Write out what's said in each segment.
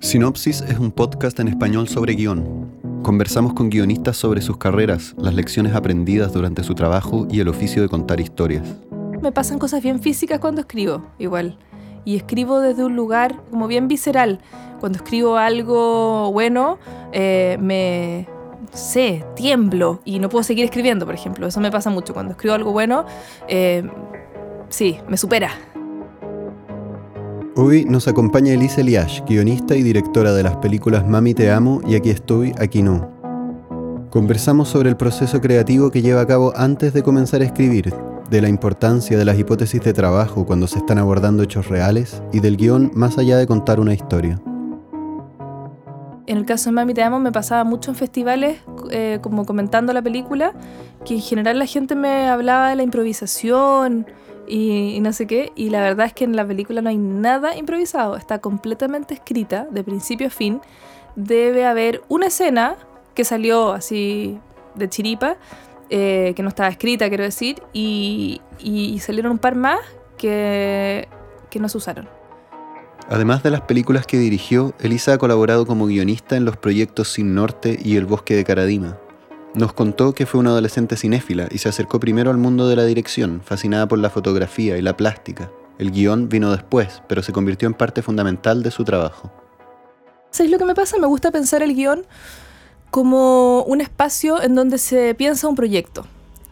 Sinopsis es un podcast en español sobre guion. Conversamos con guionistas sobre sus carreras, las lecciones aprendidas durante su trabajo y el oficio de contar historias. Me pasan cosas bien físicas cuando escribo, igual. Y escribo desde un lugar como bien visceral. Cuando escribo algo bueno, eh, me, sé, tiemblo y no puedo seguir escribiendo, por ejemplo. Eso me pasa mucho. Cuando escribo algo bueno, eh, sí, me supera. Hoy nos acompaña Elise Eliash, guionista y directora de las películas Mami Te Amo y Aquí Estoy, Aquí No. Conversamos sobre el proceso creativo que lleva a cabo antes de comenzar a escribir, de la importancia de las hipótesis de trabajo cuando se están abordando hechos reales y del guion más allá de contar una historia. En el caso de Mami Te Amo me pasaba mucho en festivales, eh, como comentando la película, que en general la gente me hablaba de la improvisación, y, no sé qué. Y la verdad es que en la película no hay nada improvisado, está completamente escrita de principio a fin. Debe haber una escena que salió así de chiripa, eh, que no estaba escrita, quiero decir, y, y salieron un par más que, que no se usaron. Además de las películas que dirigió, Elisa ha colaborado como guionista en los proyectos Sin Norte y El Bosque de Caradima. Nos contó que fue una adolescente cinéfila y se acercó primero al mundo de la dirección, fascinada por la fotografía y la plástica. El guion vino después, pero se convirtió en parte fundamental de su trabajo. ¿Sabéis lo que me pasa? Me gusta pensar el guion como un espacio en donde se piensa un proyecto,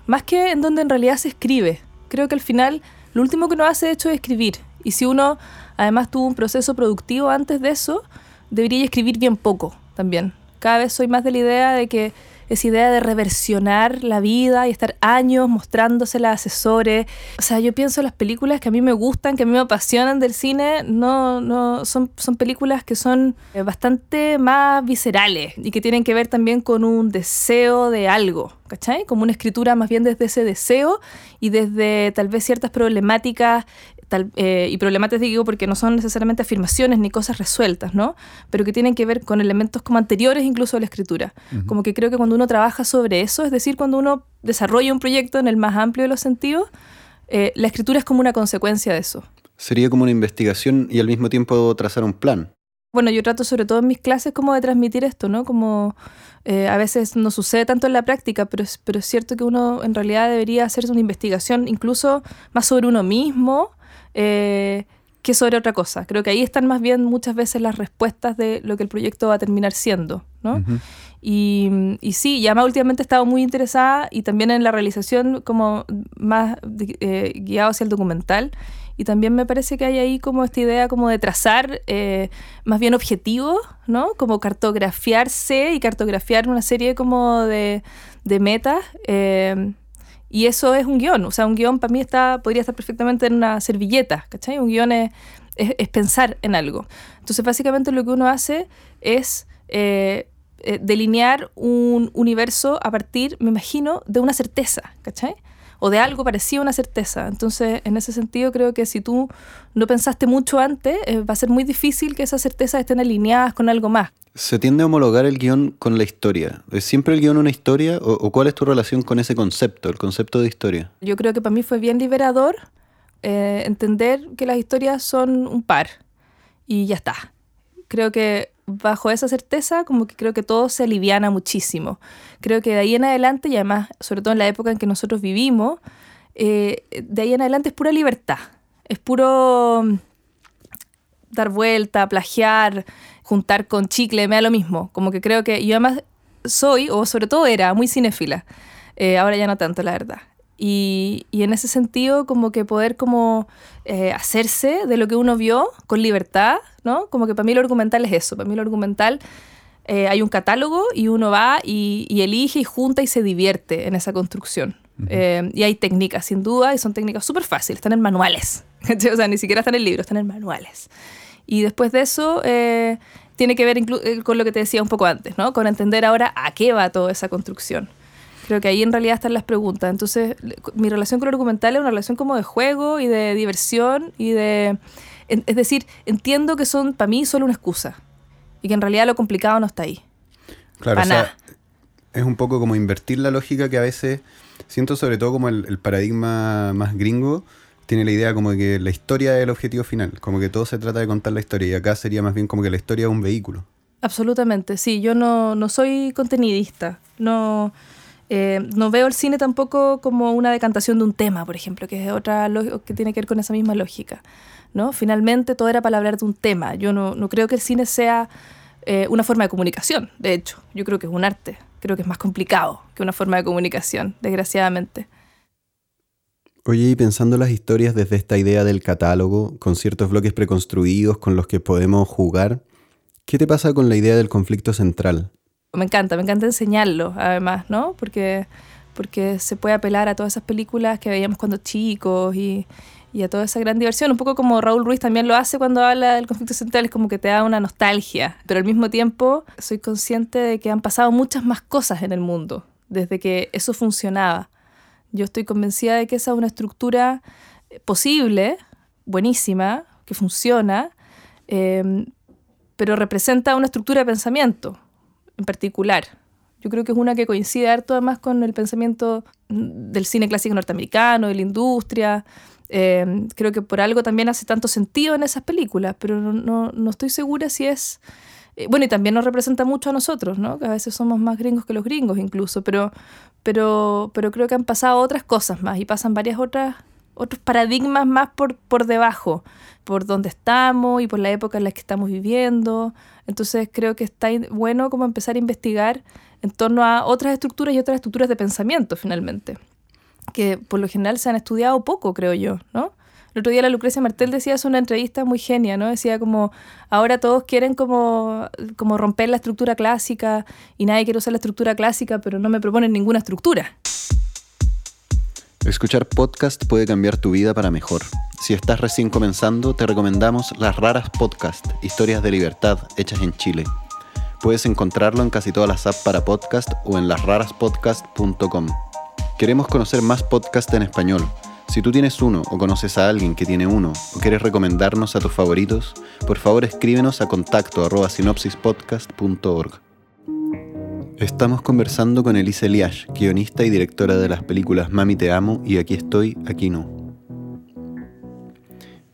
más que en donde en realidad se escribe. Creo que al final lo último que uno hace de hecho es escribir. Y si uno además tuvo un proceso productivo antes de eso, debería escribir bien poco también. Cada vez soy más de la idea de que esa idea de reversionar la vida y estar años mostrándosela a asesores. O sea, yo pienso en las películas que a mí me gustan, que a mí me apasionan del cine, no, no, son, son películas que son eh, bastante más viscerales y que tienen que ver también con un deseo de algo, ¿cachai? Como una escritura más bien desde ese deseo y desde tal vez ciertas problemáticas eh, y problemáticas digo porque no son necesariamente afirmaciones ni cosas resueltas, ¿no? Pero que tienen que ver con elementos como anteriores incluso a la escritura. Como que creo que cuando uno trabaja sobre eso, es decir, cuando uno desarrolla un proyecto en el más amplio de los sentidos, eh, la escritura es como una consecuencia de eso. Sería como una investigación y al mismo tiempo trazar un plan. Bueno, yo trato sobre todo en mis clases como de transmitir esto, ¿no? Como eh, a veces no sucede tanto en la práctica, pero es, pero es cierto que uno en realidad debería hacer una investigación incluso más sobre uno mismo eh, que sobre otra cosa. Creo que ahí están más bien muchas veces las respuestas de lo que el proyecto va a terminar siendo. ¿no? y, y, sí, más últimamente he estado muy interesada y también en la realización como más eh, guiado hacia el documental. Y también me parece que hay ahí como esta idea como de trazar eh, más bien objetivos, ¿no? Como cartografiarse y cartografiar una serie como de, de metas. Eh, y eso es un guion. O sea, un guion para mí está, podría estar perfectamente en una servilleta, ¿cachai? Un guion es, es, pensar en algo. Entonces, básicamente lo que uno hace es eh, eh, delinear un universo a partir, me imagino, de una certeza, ¿cachai? O de algo parecido a una certeza. Entonces, en ese sentido, creo que si tú no pensaste mucho antes, eh, va a ser muy difícil que esas certezas estén alineadas con algo más. ¿Se tiende a homologar el guion con la historia? ¿Es siempre el guion una historia o, cuál es tu relación con ese concepto, el concepto de historia? Yo creo que para mí fue bien liberador eh, entender que las historias son un par y ya está. Creo que bajo esa certeza, como que creo que todo se aliviana muchísimo. Creo que de ahí en adelante, y además, sobre todo en la época en que nosotros vivimos, eh, de ahí en adelante es pura libertad. Es puro mm, dar vuelta, plagiar, juntar con chicle, me da lo mismo. Como que creo que yo además soy, o sobre todo era, muy cinéfila. Eh, ahora ya no tanto, la verdad. Y, y, en ese sentido, como que poder como eh, hacerse de lo que uno vio con libertad, ¿no? Como que para mí lo argumental es eso. Para mí lo argumental eh, hay un catálogo y uno va y, elige y junta y se divierte en esa construcción. Eh, y hay técnicas, sin duda, y son técnicas súper fáciles, están en manuales. o sea, ni siquiera están en libros, están en manuales. Y después de eso, tiene que ver con lo que te decía un poco antes, ¿no? Con entender ahora a qué va toda esa construcción. Creo que ahí en realidad están las preguntas. Entonces, mi relación con el documental es una relación como de juego y de diversión y de... Es decir, entiendo que son para mí solo una excusa y que en realidad lo complicado no está ahí. Claro, o sea, es un poco como invertir la lógica que a veces siento sobre todo como el, paradigma más gringo tiene la idea como que la historia es el objetivo final, como que todo se trata de contar la historia y acá sería más bien como que la historia es un vehículo. Absolutamente, sí, yo no, no soy contenidista, no, eh, no veo el cine tampoco como una decantación de un tema, por ejemplo, que es otra que tiene que ver con esa misma lógica. ¿no? Finalmente todo era para hablar de un tema. Yo no, no creo que el cine sea eh, una forma de comunicación, de hecho. Yo creo que es un arte. Creo que es más complicado que una forma de comunicación, desgraciadamente. Oye, y pensando las historias desde esta idea del catálogo, con ciertos bloques preconstruidos con los que podemos jugar, ¿qué te pasa con la idea del conflicto central? Me encanta, me encanta enseñarlo, además, ¿no? Porque, porque se puede apelar a todas esas películas que veíamos cuando chicos y, a toda esa gran diversión. Un poco como Raúl Ruiz también lo hace cuando habla del conflicto central, es como que te da una nostalgia. Pero al mismo tiempo soy consciente de que han pasado muchas más cosas en el mundo desde que eso funcionaba. Yo estoy convencida de que esa es una estructura posible, buenísima, que funciona, em, pero representa una estructura de pensamiento en particular. Yo creo que es una que coincide harto además con el pensamiento del cine clásico norteamericano, de la industria, Em, creo que por algo también hace tanto sentido en esas películas, pero no, no, estoy segura si es... Eh, bueno, y también nos representa mucho a nosotros, ¿no? Que a veces somos más gringos que los gringos incluso, pero, pero, pero creo que han pasado otras cosas más y pasan varias otras otros paradigmas más por, por debajo, por donde estamos y por la época en la que estamos viviendo. Entonces creo que está bueno como empezar a investigar en torno a otras estructuras y otras estructuras de pensamiento finalmente que por lo general se han estudiado poco, creo yo, ¿no? El otro día la Lucrecia Martel decía, es una entrevista muy genia, ¿no? Decía como, ahora todos quieren como, como romper la estructura clásica y nadie quiere usar la estructura clásica, pero no me proponen ninguna estructura. Escuchar podcast puede cambiar tu vida para mejor. Si estás recién comenzando, te recomendamos Las Raras Podcast, historias de libertad hechas en Chile. Puedes encontrarlo en casi todas las apps para podcast o en lasraraspodcast.com. Queremos conocer más podcasts en español. Si tú tienes uno o conoces a alguien que tiene uno o quieres recomendarnos a tus favoritos, por favor escríbenos a contacto sinopsispodcast.org. Estamos conversando con Elise Eliash, guionista y directora de las películas Mami Te Amo y Aquí Estoy, Aquí No.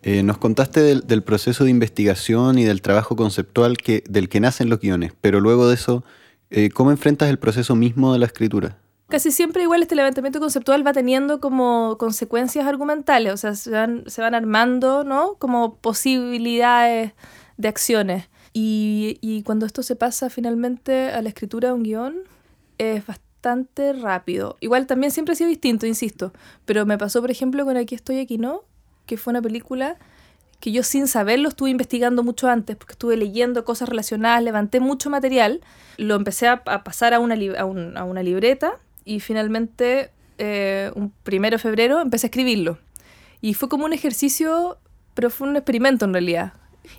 Eh, nos contaste del, proceso de investigación y del trabajo conceptual que, del que nacen los guiones, pero luego de eso, eh, ¿cómo enfrentas el proceso mismo de la escritura? casi siempre igual este levantamiento conceptual va teniendo como consecuencias argumentales, o sea, se van, se van armando, ¿no? Como posibilidades de acciones. Y, y, cuando esto se pasa finalmente a la escritura de un guion, es bastante rápido. Igual también siempre ha sido distinto, insisto, pero me pasó, por ejemplo, con Aquí estoy, aquí no, que fue una película que yo sin saberlo estuve investigando mucho antes, porque estuve leyendo cosas relacionadas, levanté mucho material, lo empecé a, pasar a una, a, a una libreta y finalmente, eh, un primero de febrero, empecé a escribirlo. Y fue como un ejercicio, pero fue un experimento en realidad.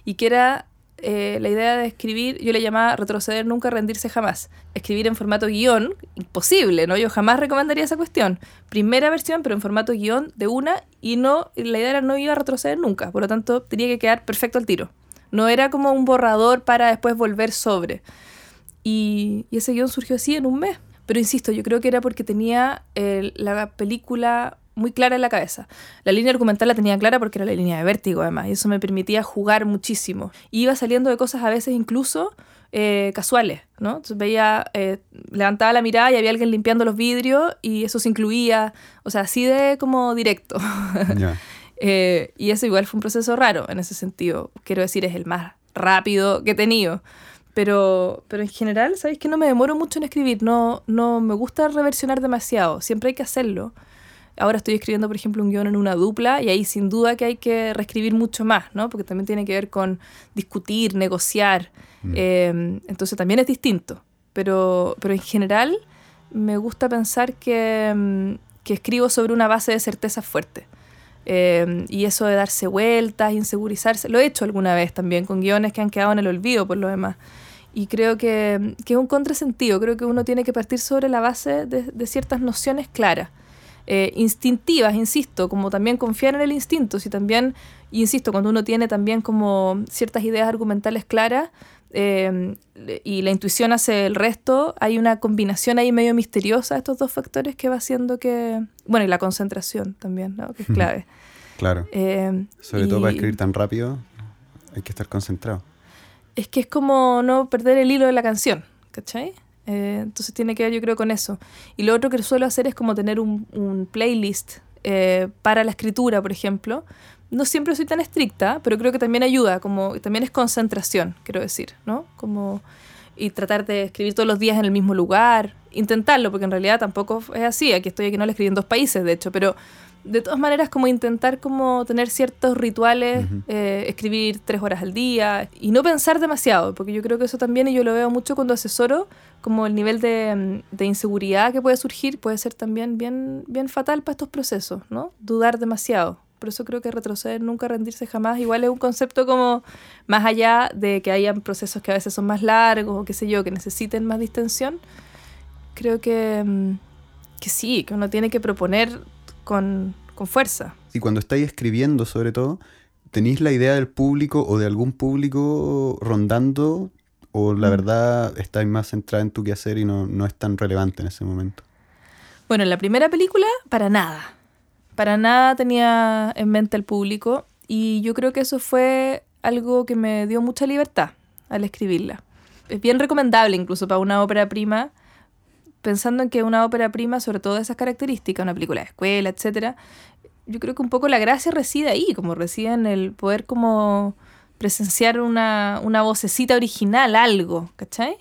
Y que era eh, la idea de escribir, yo le llamaba retroceder nunca, rendirse jamás. Escribir en formato guion, imposible, ¿no? Yo jamás recomendaría esa cuestión. Primera versión, pero en formato guion de una, y no, la idea era no iba a retroceder nunca. Por lo tanto, tenía que quedar perfecto al tiro. No era como un borrador para después volver sobre. Y, y ese guion surgió así en un mes. Pero insisto, yo creo que era porque tenía la película muy clara en la cabeza. La línea argumental la tenía clara porque era la línea de vértigo, además, y eso me permitía jugar muchísimo. iba saliendo de cosas a veces incluso eh, casuales, ¿no? Entonces veía, eh, levantaba la mirada y había alguien limpiando los vidrios y eso se incluía, o sea, así de como directo. Eh, y eso igual fue un proceso raro en ese sentido. Quiero decir, es el más rápido que he tenido. Pero, pero en general, ¿sabéis que no me demoro mucho en escribir? No, no me gusta reversionar demasiado. Siempre hay que hacerlo. Ahora estoy escribiendo, por ejemplo, un guion en una dupla y ahí sin duda que hay que reescribir mucho más, ¿no? Porque también tiene que ver con discutir, negociar. Mm. Em, entonces también es distinto. Pero, pero en general me gusta pensar que, em, que escribo sobre una base de certeza fuerte. Em, y eso de darse vueltas, insegurizarse, lo he hecho alguna vez también con guiones que han quedado en el olvido por lo demás. Y creo que, que es un contrasentido, creo que uno tiene que partir sobre la base de, ciertas nociones claras, eh, instintivas, insisto, como también confiar en el instinto, si también, insisto, cuando uno tiene también como ciertas ideas argumentales claras, em, y la intuición hace el resto, hay una combinación ahí medio misteriosa de estos dos factores que va haciendo que, bueno, y la concentración también, ¿no? que es clave. Claro. Eh, Sobre todo para y escribir tan rápido, hay que estar concentrado. Es que es como no perder el hilo de la canción, ¿cachai? Eh, entonces tiene que ver yo creo con eso. Y lo otro que suelo hacer es como tener un, un playlist eh, para la escritura, por ejemplo. No siempre soy tan estricta, pero creo que también ayuda, como también es concentración, quiero decir, ¿no? Como y tratar de escribir todos los días en el mismo lugar, intentarlo, porque en realidad tampoco es así. Aquí estoy, aquí no le escribí en dos países, de hecho, pero de todas maneras como intentar como tener ciertos rituales, eh, escribir tres horas al día y no pensar demasiado, porque yo creo que eso también, y yo lo veo mucho cuando asesoro, como el nivel de, mm, de inseguridad que puede surgir puede ser también bien, bien fatal para estos procesos, ¿no? Dudar demasiado. Por eso creo que retroceder, nunca rendirse jamás, igual es un concepto como más allá de que hayan procesos que a veces son más largos o qué sé yo, que necesiten más distensión. Creo que, mm, que sí, que uno tiene que proponer con, con fuerza. Y cuando estáis escribiendo, sobre todo, ¿tenéis la idea del público o de algún público rondando? ¿O la Mm. verdad estáis más centrada en tu quehacer y no, no es tan relevante en ese momento? Bueno, en la primera película, para nada. Para nada tenía en mente al público y yo creo que eso fue algo que me dio mucha libertad al escribirla. Es bien recomendable incluso para una ópera prima, pensando en que una ópera prima, sobre todo de esas características, una película de escuela, etcétera, yo creo que un poco la gracia reside ahí, como reside en el poder como presenciar una, una vocecita original, algo, ¿cachai?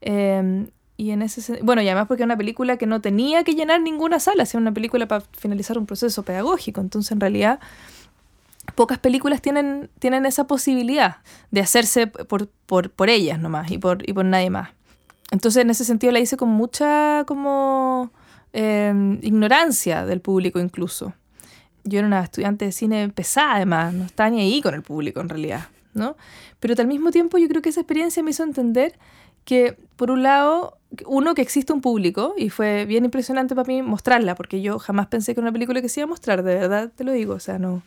Eh, y en ese bueno, y además porque era una película que no tenía que llenar ninguna sala, era una película para finalizar un proceso pedagógico, entonces en realidad pocas películas tienen, tienen esa posibilidad de hacerse por, por, por ellas nomás y por, y por nadie más. Entonces en ese sentido la hice con mucha como eh, ignorancia del público incluso. Yo era una estudiante de cine pesada además, no estaba ni ahí con el público en realidad, ¿no? Pero al mismo tiempo yo creo que esa experiencia me hizo entender que por un lado, uno, que existe un público y fue bien impresionante para mí mostrarla, porque yo jamás pensé que era una película que se iba a mostrar, de verdad te lo digo, o sea, no,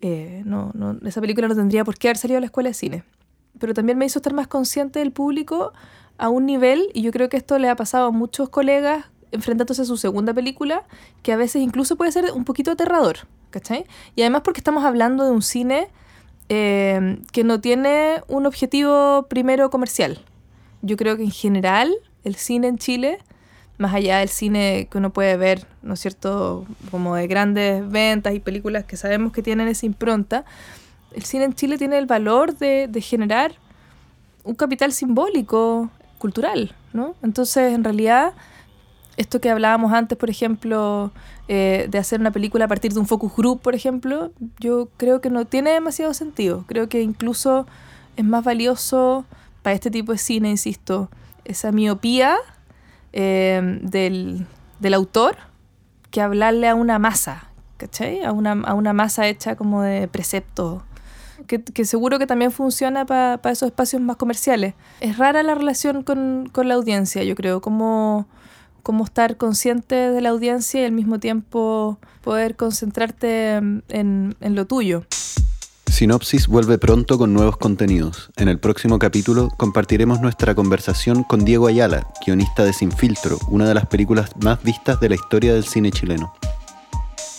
eh, no, no, esa película no tendría por qué haber salido a la escuela de cine. Pero también me hizo estar más consciente del público a un nivel, y yo creo que esto le ha pasado a muchos colegas enfrentándose a su segunda película, que a veces incluso puede ser un poquito aterrador, ¿cachai? Y además porque estamos hablando de un cine eh, que no tiene un objetivo primero comercial. Yo creo que en general el cine en Chile, más allá del cine que uno puede ver, ¿no es cierto?, como de grandes ventas y películas que sabemos que tienen esa impronta, el cine en Chile tiene el valor de, de generar un capital simbólico, cultural, ¿no? Entonces, en realidad, esto que hablábamos antes, por ejemplo, eh, de hacer una película a partir de un focus group, por ejemplo, yo creo que no tiene demasiado sentido. Creo que incluso es más valioso para este tipo de cine, insisto, esa miopía eh, del, del autor que hablarle a una masa, ¿cachai? A una, a una masa hecha como de preceptos que, que seguro que también funciona para esos espacios más comerciales. Es rara la relación con, con la audiencia, yo creo, como, como estar consciente de la audiencia y al mismo tiempo poder concentrarte en, en lo tuyo. Sinopsis vuelve pronto con nuevos contenidos. En el próximo capítulo compartiremos nuestra conversación con Diego Ayala, guionista de Sin Filtro, una de las películas más vistas de la historia del cine chileno.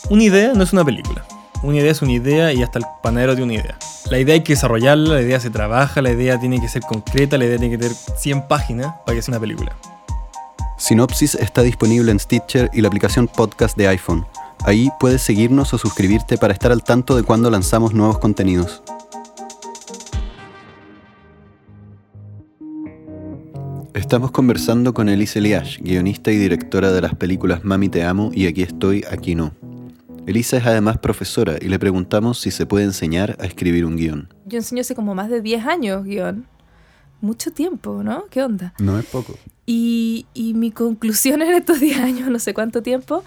Una idea no es una película. Una idea es una idea y hasta el panadero de una idea. La idea hay que desarrollarla, la idea se trabaja, la idea tiene que ser concreta, la idea tiene que tener 100 páginas para que sea una película. Sinopsis está disponible en Stitcher y la aplicación podcast de iPhone. Ahí puedes seguirnos o suscribirte para estar al tanto de cuando lanzamos nuevos contenidos. Estamos conversando con Elise Eliash, guionista y directora de las películas Mami Te Amo y Aquí Estoy, Aquí No. Elisa es además profesora y le preguntamos si se puede enseñar a escribir un guion. Yo enseño hace como más de 10 años guion. Mucho tiempo, ¿no? ¿Qué onda? No es poco. Y, y mi conclusión en estos 10 años, no sé cuánto tiempo,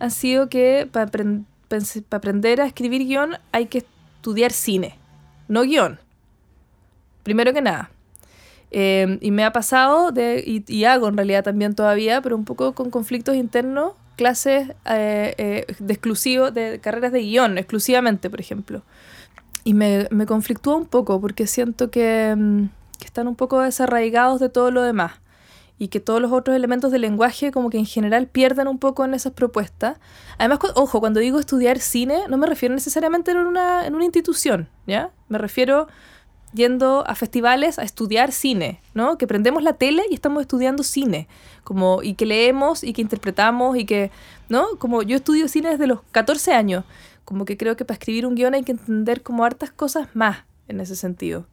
ha sido que para aprender a escribir guion hay que estudiar cine, no guion. Primero que nada. Eh, y me ha pasado, de, y, y, hago en realidad también todavía, pero un poco con conflictos internos, clases eh, eh, de exclusivo, de carreras de guion, exclusivamente, por ejemplo. Y me, me conflictúa un poco porque siento que, que están un poco desarraigados de todo lo demás. y que todos los otros elementos del lenguaje como que en general pierdan un poco en esas propuestas. Además, ojo, cuando digo estudiar cine, no me refiero necesariamente en una, en una institución, ¿ya? Me refiero yendo a festivales a estudiar cine, ¿no? Que prendemos la tele y estamos estudiando cine, como, y que leemos y que interpretamos y que, ¿no? Como yo estudio cine desde los 14 años, como que creo que para escribir un guion hay que entender como hartas cosas más en ese sentido.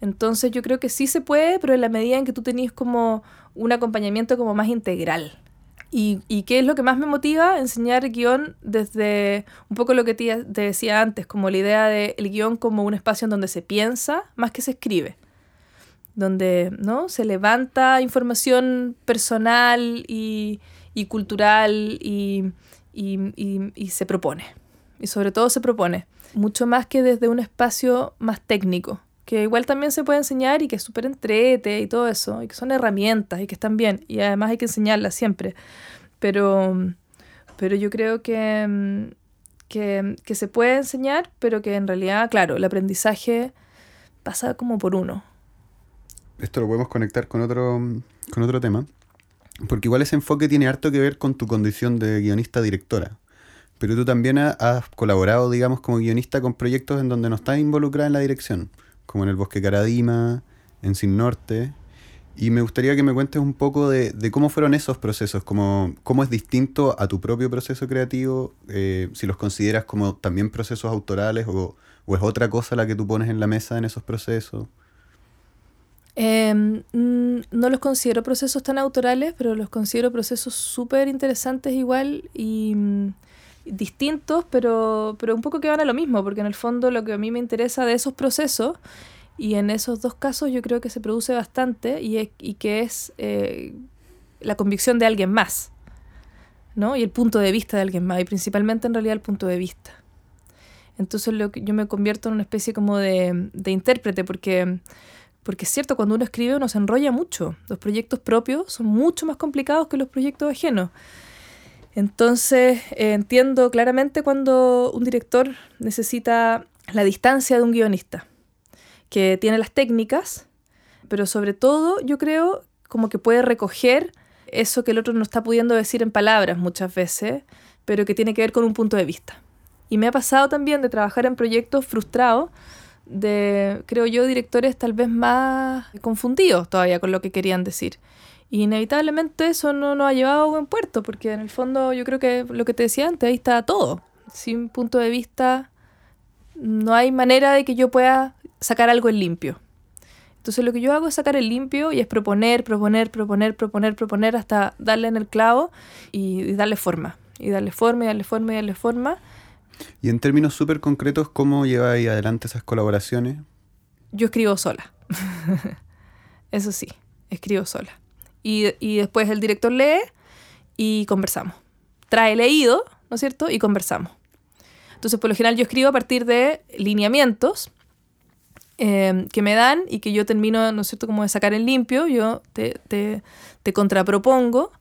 Entonces yo creo que sí se puede, pero en la medida en que tú tenías como un acompañamiento como más integral. ¿Y, y qué es lo que más me motiva? Enseñar guion desde un poco lo que te, decía antes, como la idea del el guion como un espacio en donde se piensa más que se escribe, donde ¿no? se levanta información personal y, y cultural y, y, y se propone. Y sobre todo se propone, mucho más que desde un espacio más técnico que igual también se puede enseñar y que es súper entrete y todo eso, y que son herramientas y que están bien, y además hay que enseñarlas siempre. Pero, pero yo creo que, que, que se puede enseñar, pero que en realidad, claro, el aprendizaje pasa como por uno. Esto lo podemos conectar con otro, con otro tema, porque igual ese enfoque tiene harto que ver con tu condición de guionista-directora. Pero tú también has colaborado, digamos, como guionista con proyectos en donde no estás involucrada en la dirección como en el Bosque Caradima, en Sin Norte. Y me gustaría que me cuentes un poco de, cómo fueron esos procesos, cómo, cómo es distinto a tu propio proceso creativo, eh, si los consideras como también procesos autorales o, es otra cosa la que tú pones en la mesa en esos procesos. Em, mm, no los considero procesos tan autorales, pero los considero procesos súper interesantes igual y mm, distintos, pero, pero un poco que van a lo mismo, porque en el fondo lo que a mí me interesa de esos procesos, y en esos dos casos yo creo que se produce bastante, y, y que es eh, la convicción de alguien más, ¿no? Y el punto de vista de alguien más, y principalmente en realidad el punto de vista. Entonces lo que yo me convierto en una especie como de, de intérprete, porque porque es cierto, cuando uno escribe uno se enrolla mucho. Los proyectos propios son mucho más complicados que los proyectos ajenos. Entonces eh, entiendo claramente cuando un director necesita la distancia de un guionista, que tiene las técnicas, pero sobre todo yo creo como que puede recoger eso que el otro no está pudiendo decir en palabras muchas veces, pero que tiene que ver con un punto de vista. Y me ha pasado también de trabajar en proyectos frustrados, de, creo yo, directores tal vez más confundidos todavía con lo que querían decir. Y inevitablemente eso no nos ha llevado a buen puerto, porque en el fondo yo creo que lo que te decía antes, ahí está todo. Sin punto de vista, no hay manera de que yo pueda sacar algo en limpio. Entonces lo que yo hago es sacar el limpio y es proponer, proponer, proponer, proponer, proponer hasta darle en el clavo y, darle forma. Y darle forma y darle forma y darle forma. Y en términos súper concretos, ¿cómo lleváis adelante esas colaboraciones? Yo escribo sola. Eso sí, escribo sola. Y, después el director lee y conversamos. Trae leído, ¿no es cierto? Y conversamos. Entonces, por lo general, yo escribo a partir de lineamientos em, que me dan y que yo termino, ¿no es cierto?, como de sacar en limpio, yo te, te, te, contrapropongo.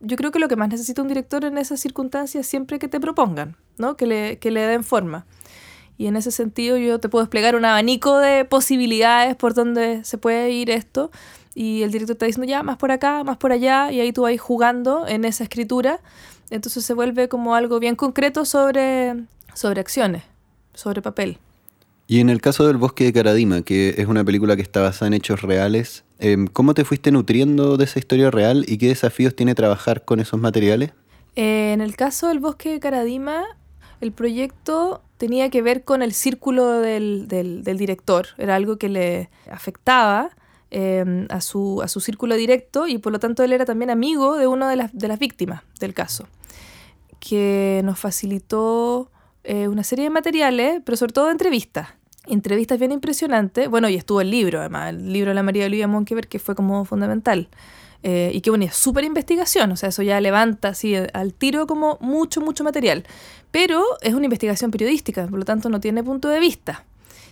Yo creo que lo que más necesita un director en esas circunstancias es siempre que te propongan, ¿no? Que le, que le den forma. Y en ese sentido yo te puedo desplegar un abanico de posibilidades por donde se puede ir esto, y el director está diciendo ya, más por acá, más por allá, y ahí tú vas jugando en esa escritura. Entonces se vuelve como algo bien concreto sobre, sobre acciones, sobre papel. Y en el caso del Bosque de Caradima, que es una película que está basada en hechos reales, em, ¿cómo te fuiste nutriendo de esa historia real y qué desafíos tiene trabajar con esos materiales? Eh, en el caso del Bosque de Caradima, el proyecto tenía que ver con el círculo del, del, del director, era algo que le afectaba Em, a, su, a su círculo directo y por lo tanto él era también amigo de una de las, de las víctimas del caso, que nos facilitó eh, una serie de materiales, pero sobre todo entrevistas. Entrevistas bien impresionantes. Bueno, y estuvo el libro, además, el libro de la María Olivia que fue como fundamental. Eh, y que bueno, es súper investigación, o sea, eso ya levanta así al tiro como mucho, mucho material. Pero es una investigación periodística, por lo tanto no tiene punto de vista.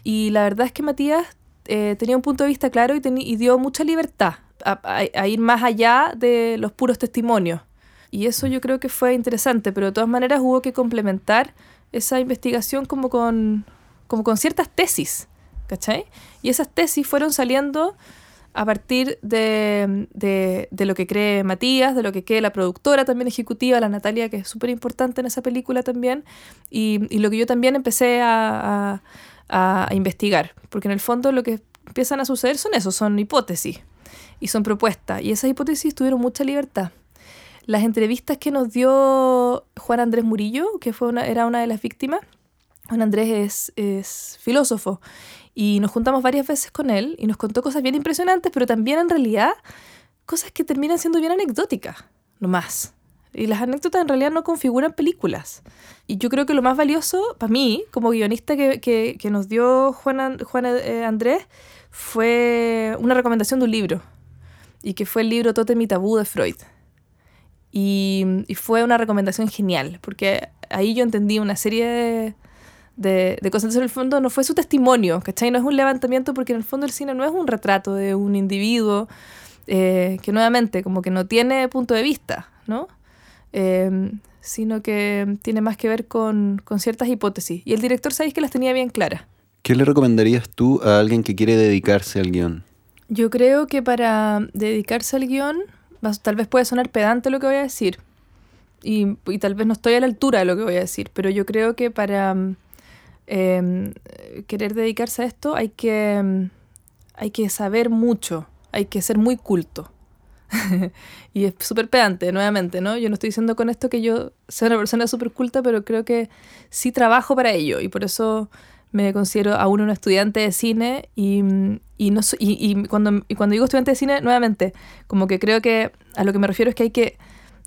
Y la verdad es que Matías eh, tenía un punto de vista claro y, dio mucha libertad a, ir más allá de los puros testimonios. Y eso yo creo que fue interesante, pero de todas maneras hubo que complementar esa investigación como con, como con ciertas tesis, ¿cachai? Y esas tesis fueron saliendo a partir de, de, de lo que cree Matías, de lo que cree la productora también ejecutiva, la Natalia, que es súper importante en esa película también, y, y lo que yo también empecé a, a, a investigar, porque en el fondo lo que empiezan a suceder son eso, son hipótesis y son propuestas, y esas hipótesis tuvieron mucha libertad. Las entrevistas que nos dio Juan Andrés Murillo, que fue una, era una de las víctimas, Juan Andrés es, es filósofo y nos juntamos varias veces con él y nos contó cosas bien impresionantes, pero también en realidad cosas que terminan siendo bien anecdóticas, no más. Y las anécdotas en realidad no configuran películas. Y yo creo que lo más valioso para mí, como guionista que, que, que nos dio Juan, Juan eh, Andrés, fue una recomendación de un libro. Y que fue el libro Totem y Tabú de Freud. Y, y fue una recomendación genial, porque ahí yo entendí una serie de, de, de cosas. en el fondo no fue su testimonio, ¿cachai? No es un levantamiento porque en el fondo el cine no es un retrato de un individuo eh, que nuevamente como que no tiene punto de vista, ¿no? Eh, sino que tiene más que ver con, con ciertas hipótesis. Y el director sabéis que las tenía bien claras. ¿Qué le recomendarías tú a alguien que quiere dedicarse al guion? Yo creo que para dedicarse al guion, tal vez puede sonar pedante lo que voy a decir, y, y tal vez no estoy a la altura de lo que voy a decir, pero yo creo que para em, querer dedicarse a esto hay que, mm, hay que saber mucho, hay que ser muy culto. y es súper pedante, nuevamente, ¿no? Yo no estoy diciendo con esto que yo sea una persona súper culta, pero creo que sí trabajo para ello y por eso me considero aún una estudiante de cine y, mm, y no y, y cuando, y cuando digo estudiante de cine, nuevamente, como que creo que a lo que me refiero es que hay que,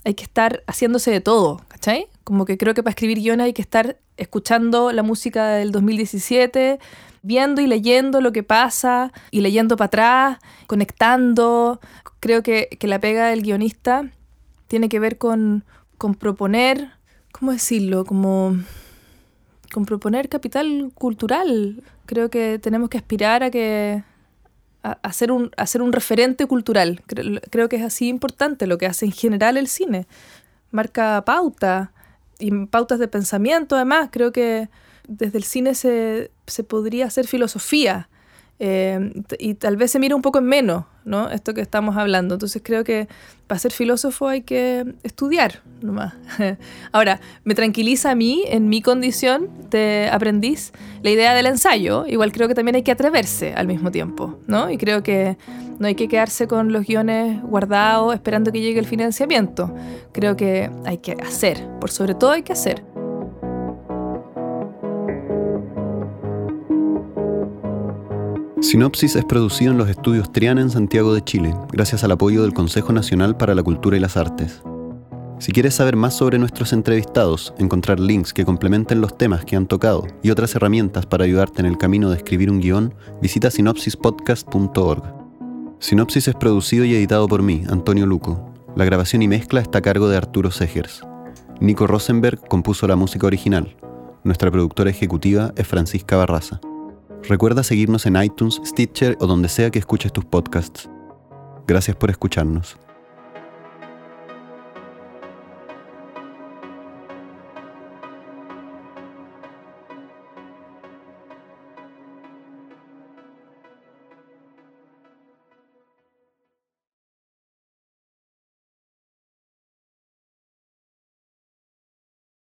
hay que estar haciéndose de todo, ¿cachai? Como que creo que para escribir guiones hay que estar escuchando la música del 2017, viendo y leyendo lo que pasa y leyendo para atrás, conectando. Creo que, que la pega del guionista tiene que ver con, con proponer, ¿cómo decirlo? Como con proponer capital cultural. Creo que tenemos que aspirar a que a, ser un, un referente cultural. Creo que es así importante lo que hace en general el cine. Marca pauta y pautas de pensamiento además. Creo que desde el cine se, se podría hacer filosofía eh, y tal vez se mira un poco en menos, ¿no? Esto que estamos hablando. Entonces creo que para ser filósofo hay que estudiar nomás. Ahora, me tranquiliza a mí, en mi condición de aprendiz, la idea del ensayo. Igual creo que también hay que atreverse al mismo tiempo, ¿no? Y creo que no hay que quedarse con los guiones guardados esperando que llegue el financiamiento. Creo que hay que hacer, por sobre todo hay que hacer. Sinopsis es producido en los estudios Triana en Santiago de Chile, gracias al apoyo del Consejo Nacional para la Cultura y las Artes. Si quieres saber más sobre nuestros entrevistados, encontrar links que complementen los temas que han tocado y otras herramientas para ayudarte en el camino de escribir un guion, visita sinopsispodcast.org. Sinopsis es producido y editado por mí, Antonio Luco. La grabación y mezcla está a cargo de Arturo Segers. Nico Rosenberg compuso la música original. Nuestra productora ejecutiva es Francisca Barraza. Recuerda seguirnos en iTunes, Stitcher o donde sea que escuches tus podcasts. Gracias por escucharnos.